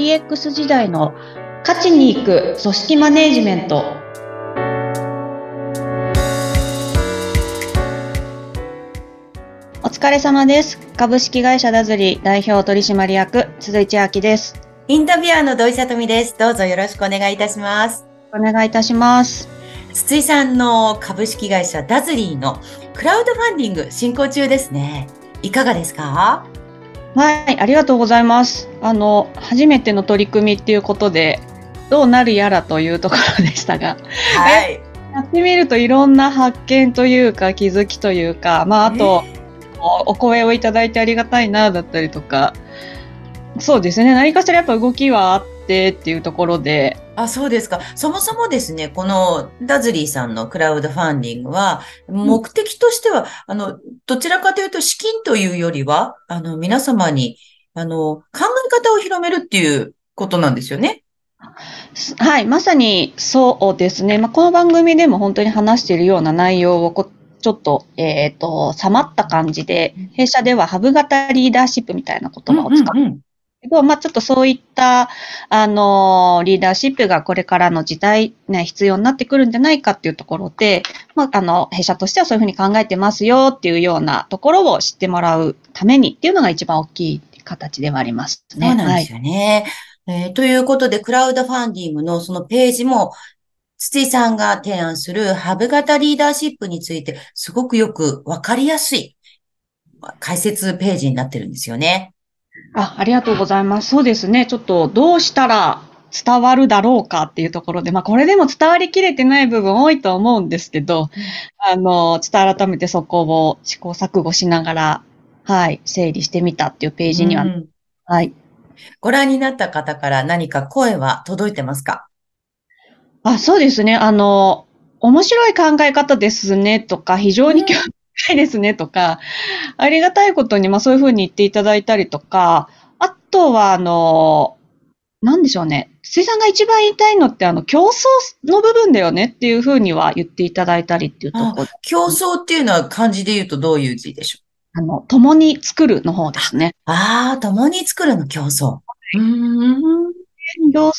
DX 時代の勝ちに行く組織マネジメント。お疲れ様です。株式会社ダズリ代表取締役鈴井千明です。インタビュアーの土井さとみです。どうぞよろしくお願いいたします。お願いいたします。筒井さんの株式会社ダズリーのクラウドファンディング進行中ですね。いかがですか？はい、ありがとうございます。あの、初めての取り組みっていうことで、どうなるやらというところでしたが、はい。やってみるといろんな発見というか気づきというか、まあ、あと、おお声をいただいてありがたいな、だったりとか、そうですね、何かしらやっぱ動きはあってっていうところで、あ、そうですか。そもそもですね、このダズリーさんのクラウドファンディングは、目的としては、あの、どちらかというと資金というよりは、あの、皆様に、あの、考え方を広めるっていうことなんですよね。すはい、まさにそうですね。まあ、この番組でも本当に話しているような内容をこちょっと、えっ、と、さまった感じで、弊社ではハブ型リーダーシップみたいな言葉を使っけど、まあちょっとそういった、あの、リーダーシップがこれからの時代ね、必要になってくるんじゃないかっていうところで、まああの、弊社としてはそういうふうに考えてますよっていうようなところを知ってもらうためにっていうのが一番大きい形ではありますね。そうなんですよね。えーということで、クラウドファンディングのそのページも、筒井さんが提案するハブ型リーダーシップについて、すごくよくわかりやすいまあ解説ページになってるんですよね。あ、ありがとうございます。そうですね。ちょっとどうしたら伝わるだろうかっていうところで、まあこれでも伝わりきれてない部分多いと思うんですけど、あの、ちょっと改めてそこを試行錯誤しながら、はい、整理してみたっていうページには、うんはい。ご覧になった方から何か声は届いてますか？あ、そうですね。あの、面白い考え方ですねとか、非常に興味深いですねとか、ありがたいことに、まあそういうふうに言っていただいたりとか、あとは、あの、なんでしょうね。水さんが一番言いたいのって、あの、競争の部分だよねっていうふうには言っていただいたりっていうところで、競争っていうのは漢字で言うとどういう字でしょあの、共に作るの方ですね。うああ、共に作るの競争。うーん。どう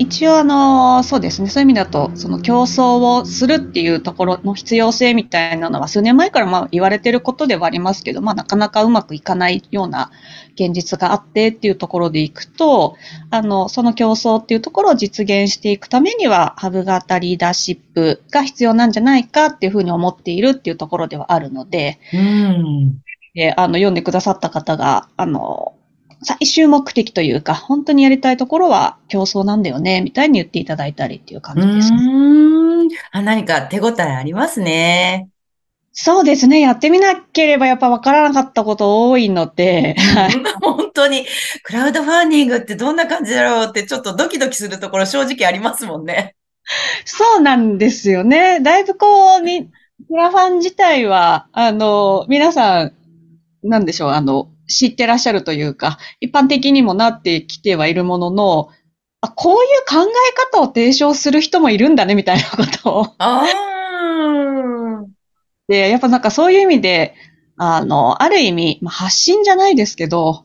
一応あの、そうですね。そういう意味だと、その競争をするっていうところの必要性みたいなのは数年前からまあ言われてることではありますけど、まあなかなかうまくいかないような現実があってっていうところでいくと、あの、その競争っていうところを実現していくためには、ハブ型リーダーシップが必要なんじゃないかっていうふうに思っているっていうところではあるので、うん。で、あの、読んでくださった方が、あの、最終目的というか、本当にやりたいところは競争なんだよね、みたいに言っていただいたりっていう感うじですね。ーん。あ、何か手応えありますね。そうですね。やってみなければやっぱ分からなかったこと多いので、は い本当に、クラウドファンディングってどんな感じだろうってちょっとドキドキするところ正直ありますもんね。そうなんですよね。だいぶこう、み、クラファン自体は、あの、皆さん、なんでしょう、あの、知ってらっしゃるというか、一般的にもなってきてはいるものの、あ、こういう考え方を提唱する人もいるんだね、みたいなことを。ああ。で、やっぱなんかそういう意味で、あの、ある意味、まあ、発信じゃないですけど、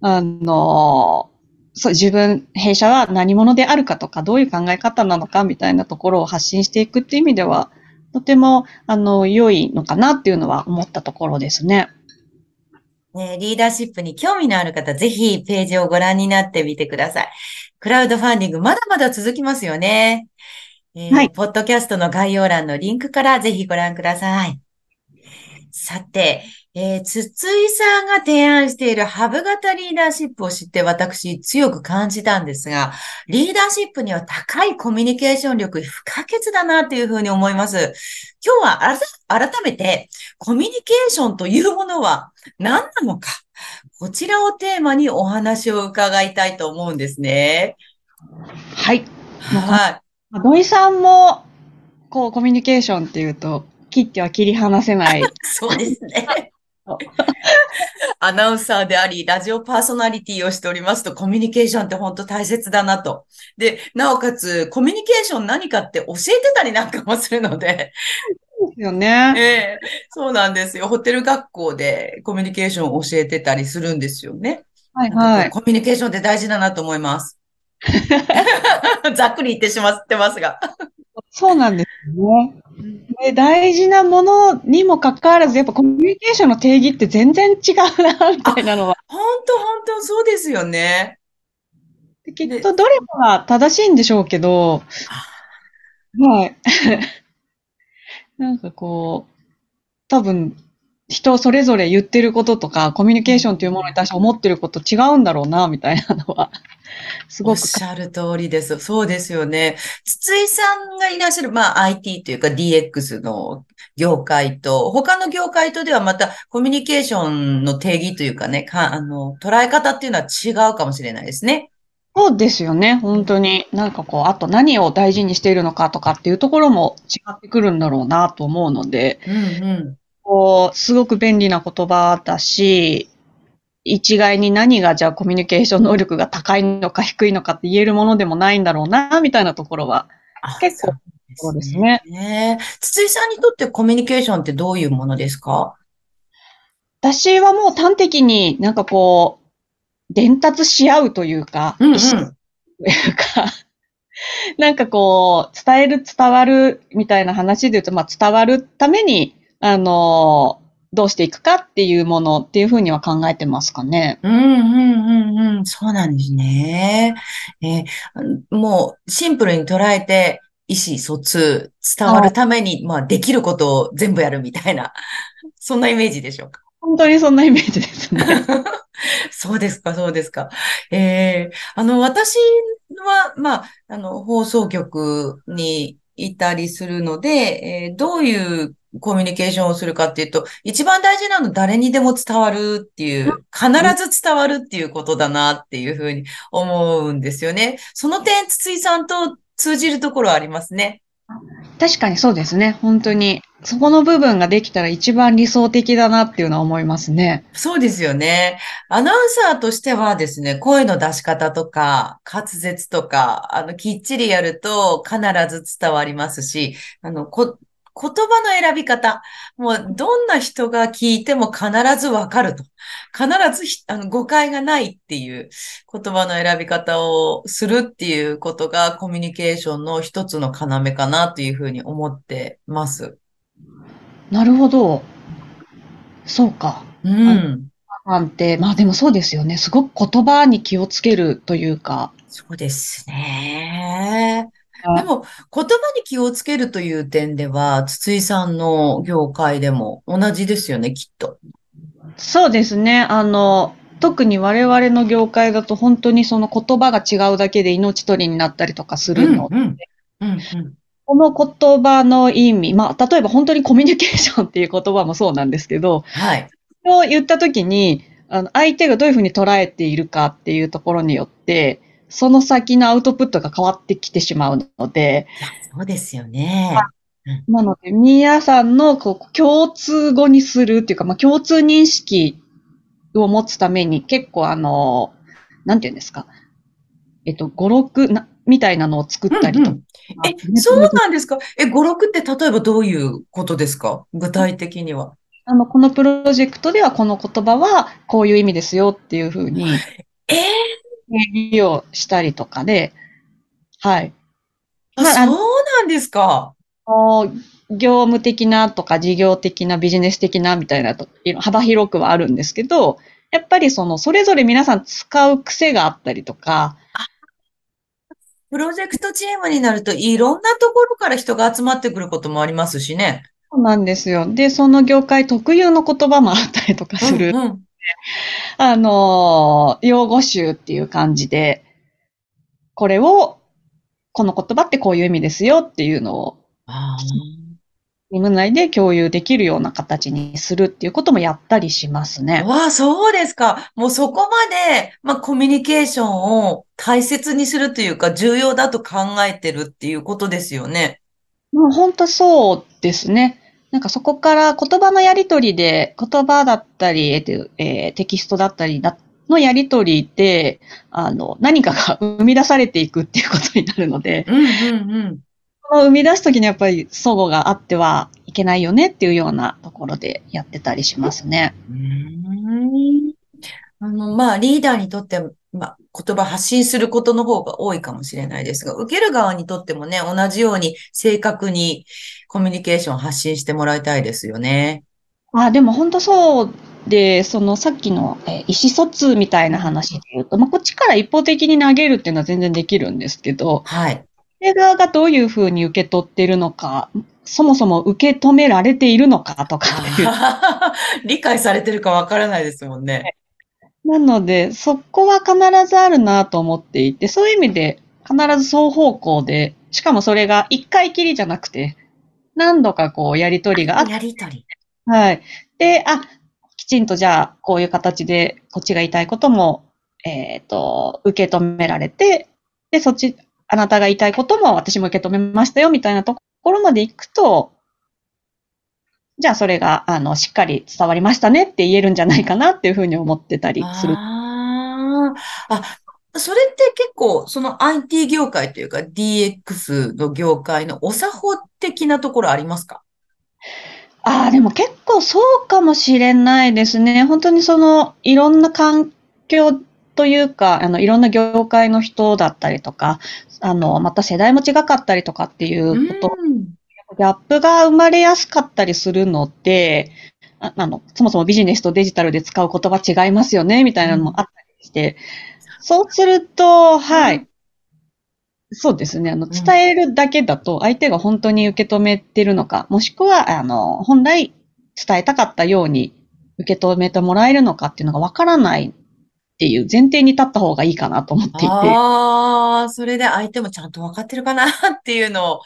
あの、そう、自分、弊社は何者であるかとか、どういう考え方なのかみたいなところを発信していくっていう意味では、とても、あの、良いのかなっていうのは思ったところですね。ね、リーダーシップに興味のある方、ぜひページをご覧になってみてください。クラウドファンディング、まだまだ続きますよね。えーはいポッドキャストの概要欄のリンクからぜひご覧ください。さて、えー、筒井さんが提案しているハブ型リーダーシップを知って私強く感じたんですが、リーダーシップには高いコミュニケーション力不可欠だなというふうに思います。今日は改改めてコミュニケーションというものは何なのか、こちらをテーマにお話を伺いたいと思うんですね。はい。はい。まあ土井さんも、こう、コミュニケーションっていうと、切っては切り離せない。そうですね。アナウンサーであり、ラジオパーソナリティをしておりますと、コミュニケーションって本当大切だなと。で、なおかつ、コミュニケーション何かって教えてたりなんかもするので、ですよね。ええそうなんですよ。ホテル学校でコミュニケーションを教えてたりするんですよね。はいはい。コミュニケーションって大事だなと思います。ざっくり言ってしまってますが。そうなんですね。で大事なものにもかかわらず、やっぱコミュニケーションの定義って全然違うな、みたいなのは。本当本当そうですよね。きっとどれもが正しいんでしょうけど、はい。なんかこう、多分、人それぞれ言ってることとか、コミュニケーションというものに対して思ってること違うんだろうな、みたいなのは、すごく。おっしゃる通りです。そうですよね。筒井さんがいらっしゃる、まあ IT というか DX の業界と、他の業界とではまたコミュニケーションの定義というかね、かあの、捉え方っていうのは違うかもしれないですね。そうですよね、本当に。なんかこう、あと何を大事にしているのかとかっていうところも違ってくるんだろうなと思うので、うんうん、こう、すごく便利な言葉だし、一概に何がじゃあコミュニケーション能力が高いのか低いのかって言えるものでもないんだろうな、みたいなところは、結構そうですね。ね。筒井さんにとってコミュニケーションってどういうものですか？私はもう端的になんかこう、伝達し合うというか、うんうん、というか、なんかこう、伝える、伝わるみたいな話で言うと、まあ伝わるために、あの、どうしていくかっていうものっていうふうには考えてますかね。うんうんうんうん。そうなんですね。えー、もうシンプルに捉えて、意思疎通、伝わるために、まあできることを全部やるみたいな、そんなイメージでしょうか？本当にそんなイメージですね。そうですか、そうですか。ええー、あの、私は、まあ、あの、放送局にいたりするので、えー、どういうコミュニケーションをするかっていうと、一番大事なの誰にでも伝わるっていう、必ず伝わるっていうことだなっていうふうに思うんですよね。その点、筒井さんと通じるところありますね。確かにそうですね。本当に。そこの部分ができたら一番理想的だなっていうのは思いますね。そうですよね。アナウンサーとしてはですね、声の出し方とか、滑舌とか、あの、きっちりやると必ず伝わりますし、あの、こ、言葉の選び方。もう、どんな人が聞いても必ずわかると。必ずあの誤解がないっていう言葉の選び方をするっていうことがコミュニケーションの一つの要かなというふうに思ってます。なるほど。そうか。うん。なんて、まあでもそうですよね。すごく言葉に気をつけるというか。そうですね。でも、言葉に気をつけるという点では、筒井さんの業界でも同じですよね、きっと。そうですね。あの、特に我々の業界だと本当にその言葉が違うだけで命取りになったりとかするので、うんうんうんうん、この言葉の意味、まあ、例えば本当にコミュニケーションっていう言葉もそうなんですけど、はい。を言ったときに、あの、相手がどういうふうに捉えているかっていうところによって、その先のアウトプットが変わってきてしまうので。そうですよね。なので、皆さんのこう共通語にするっていうか、まあ、共通認識を持つために結構あの、なんていうんですか。えっと、語録な、みたいなのを作ったりとか。うんうん、え、そうなんですか？え、語録って例えばどういうことですか？具体的には。あの、このプロジェクトではこの言葉はこういう意味ですよっていうふうに。えー、営業したりとかで、はい。あ、そうなんですか。業務的なとか事業的なビジネス的なみたいなと幅広くはあるんですけど、やっぱりそのそれぞれ皆さん使う癖があったりとか、プロジェクトチームになるといろんなところから人が集まってくることもありますしね。そうなんですよ。で、その業界特有の言葉もあったりとかする。うんうんあの、用語集っていう感じで、これを、この言葉ってこういう意味ですよっていうのを、チーム内で共有できるような形にするっていうこともやったりしますね。わあ、そうですか。もうそこまで、まあ、コミュニケーションを大切にするというか、重要だと考えてるっていうことですよね。もう本当そうですね。なんかそこから言葉のやりとりで、言葉だったり、えー、テキストだったりのやりとりで、あの、何かが生み出されていくっていうことになるので、うんうんうん、生み出すときにやっぱり相互があってはいけないよねっていうようなところでやってたりしますね。うんあの、まあ、リーダーにとって、まあ、言葉発信することの方が多いかもしれないですが、受ける側にとってもね、同じように正確にコミュニケーションを発信してもらいたいですよね。あ、でも本当そうで、そのさっきの、えー意思疎通みたいな話で言うと、まあ、こっちから一方的に投げるっていうのは全然できるんですけど、はい。相手側がどういうふうに受け取っているのか、そもそも受け止められているのかとか。理解されてるかわからないですもんね。なので、そこは必ずあるなと思っていて、そういう意味で必ず双方向で、しかもそれが一回きりじゃなくて、何度かこうやりとりがあって、やりとり。はい。で、あ、きちんとじゃあ、こういう形で、こっちが言いたいことも、えっ、と、受け止められて、で、そっち、あなたが言いたいことも私も受け止めましたよ、みたいなところまで行くと、じゃあそれが、あの、しっかり伝わりましたねって言えるんじゃないかなっていうふうに思ってたりする。ああ、あ、それって結構、その IT 業界というか DX の業界のお作法的なところありますか？ああ、でも結構そうかもしれないですね。本当にその、いろんな環境というか、あの、いろんな業界の人だったりとか、あの、また世代も違かったりとかっていうこと、うんギャップが生まれやすかったりするので、ああの、そもそもビジネスとデジタルで使う言葉違いますよね、みたいなのもあったりして、そうすると、はい。そうですね。あの、伝えるだけだと、相手が本当に受け止めてるのか、もしくは、あの、本来伝えたかったように受け止めてもらえるのかっていうのがわからないっていう前提に立った方がいいかなと思っていて。ああ、それで相手もちゃんと分かってるかな っていうのを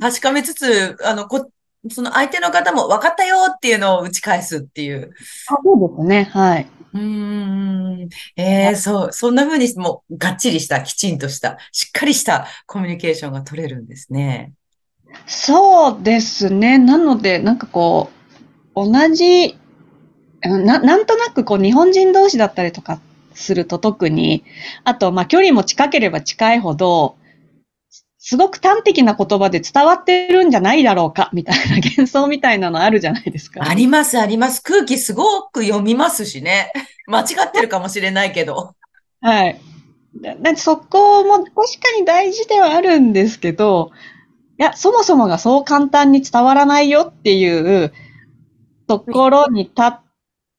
確かめつつ、あの、こ、その相手の方も分かったよっていうのを打ち返すっていう。あそうですね。はい。うーん。ええそう、そんな風にもうがっちりした、きちんとした、しっかりしたコミュニケーションが取れるんですね。そうですね。なので、なんかこう、同じ、な、なんとなくこう、日本人同士だったりとかすると特に、あと、まあ、距離も近ければ近いほど、すごく端的な言葉で伝わってるんじゃないだろうか、みたいな幻想みたいなのあるじゃないですか。あります、あります。空気すごく読みますしね。間違ってるかもしれないけど。はい。だだそこも確かに大事ではあるんですけど、いや、そもそもがそう簡単に伝わらないよっていうところに立っ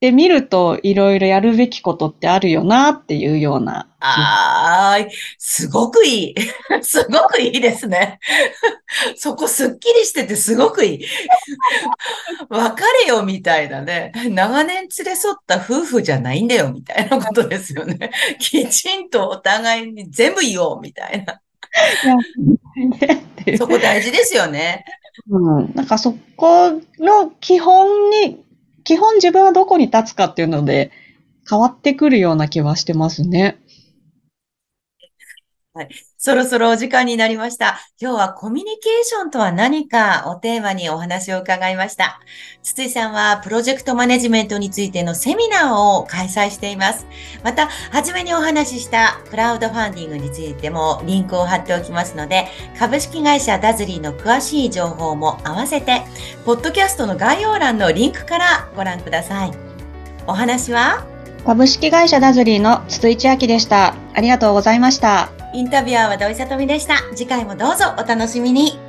てみると、いろいろやるべきことってあるよなっていうような。ああ、すごくいい。すごくいいですね。そこすっきりしててすごくいい。別れよみたいなね。長年連れ添った夫婦じゃないんだよみたいなことですよね。きちんとお互いに全部言おうみたいな。そこ大事ですよね。うん、なんかそこの基本に、基本自分はどこに立つかっていうので変わってくるような気はしてますね。はいそろそろお時間になりました。今日はコミュニケーションとは何かをテーマにお話を伺いました。筒井さんはプロジェクトマネジメントについてのセミナーを開催しています。また、初めにお話ししたクラウドファンディングについてもリンクを貼っておきますので、株式会社ダズリーの詳しい情報も合わせて、ポッドキャストの概要欄のリンクからご覧ください。お話は？株式会社ダズリーの筒井千明でした。ありがとうございました。インタビュアーは土井さとみでした。次回もどうぞお楽しみに。